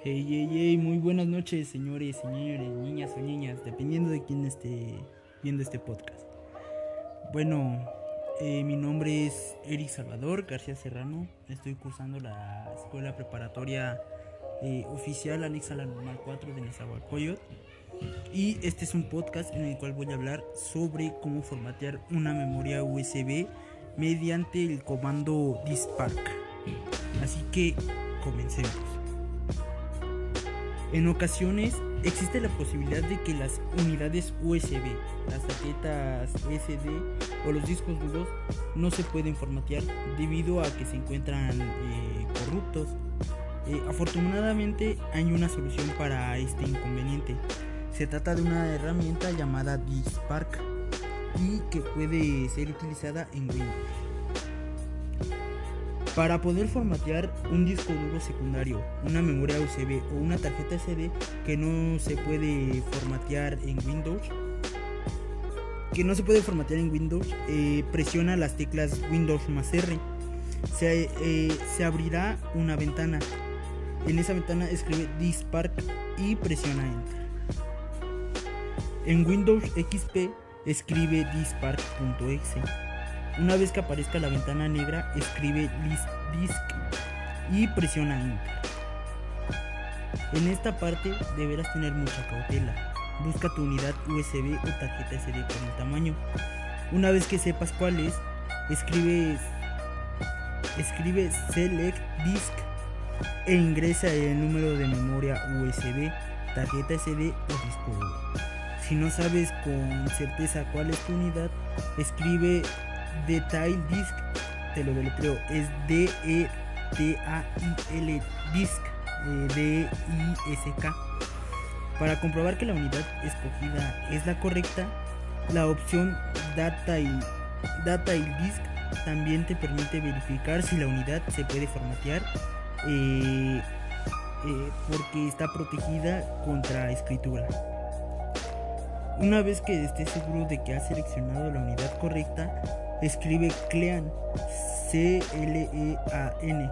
Hey, hey, hey, muy buenas noches, señores, señores, niñas o niñas, dependiendo de quién esté viendo este podcast. Bueno, eh, mi nombre es Eric Salvador García Serrano. Estoy cursando la escuela preparatoria eh, oficial anexa a la normal 4 de Nezahualcóyotl. Y este es un podcast en el cual voy a hablar sobre cómo formatear una memoria USB mediante el comando dispark. Así que comencemos. En ocasiones existe la posibilidad de que las unidades USB, las tarjetas SD o los discos duros no se pueden formatear debido a que se encuentran eh, corruptos. Eh, afortunadamente hay una solución para este inconveniente. Se trata de una herramienta llamada Dispark y que puede ser utilizada en Windows. Para poder formatear un disco duro secundario, una memoria USB o una tarjeta SD que no se puede formatear en Windows, que no se puede formatear en Windows, eh, presiona las teclas Windows más R. Se, eh, se abrirá una ventana. En esa ventana escribe Dispark y presiona Enter. En Windows XP escribe dispark.exe. Una vez que aparezca la ventana negra, escribe list disk y presiona enter. En esta parte deberás tener mucha cautela. Busca tu unidad USB o tarjeta SD con el tamaño. Una vez que sepas cuál es, escribe, escribe select disk e ingresa el número de memoria USB, tarjeta SD o disco duro. Si no sabes con certeza cuál es tu unidad, escribe Detail Disk, te lo deletreo, es D-E-T-A-I-L Disk, eh, D-I-S-K. Para comprobar que la unidad escogida es la correcta, la opción Data y, Data y Disk también te permite verificar si la unidad se puede formatear eh, eh, porque está protegida contra escritura. Una vez que estés seguro de que has seleccionado la unidad correcta, escribe CLEAN, C-L-E-A-N.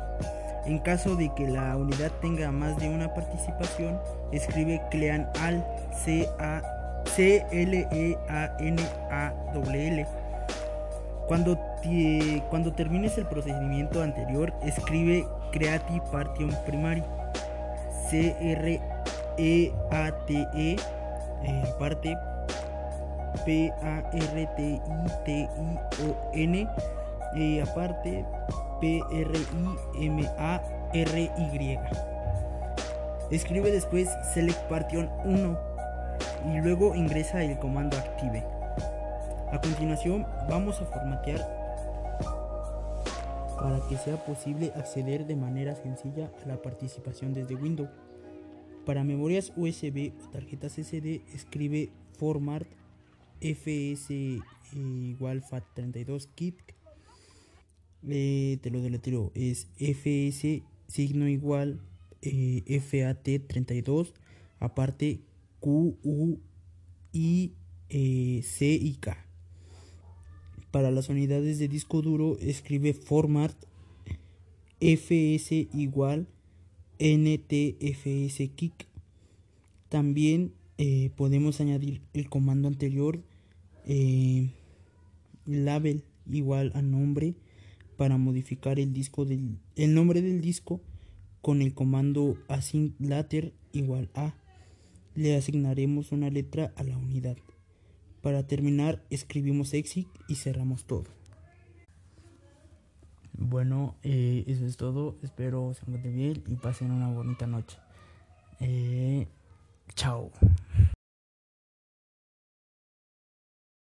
En caso de que la unidad tenga más de una participación, escribe CLEAN AL, C-L-E-A-N-A-L-L. Cuando, cuando termines el procedimiento anterior, escribe Creative Partition Primary, C-R-E-A-T-E, eh, parte P-A-R-T-I-T-I-O-N, y aparte P-R-I-M-A-R-Y. Escribe después Select Partition 1 y luego ingresa el comando Active. A continuación vamos a formatear para que sea posible acceder de manera sencilla a la participación desde Windows. Para memorias USB o tarjetas SD escribe format fs igual fat32 kit. Eh, te lo deletreo es fs signo igual eh, fat32 aparte q u i eh, c y k. Para las unidades de disco duro escribe format fs igual ntfs kick. También eh, podemos añadir el comando anterior eh, label igual a nombre para modificar el disco del el nombre del disco con el comando async later igual a. Le asignaremos una letra a la unidad. Para terminar escribimos exit y cerramos todo. Bueno eh, eso es todo. Espero se encuentren bien y pasen una bonita noche chao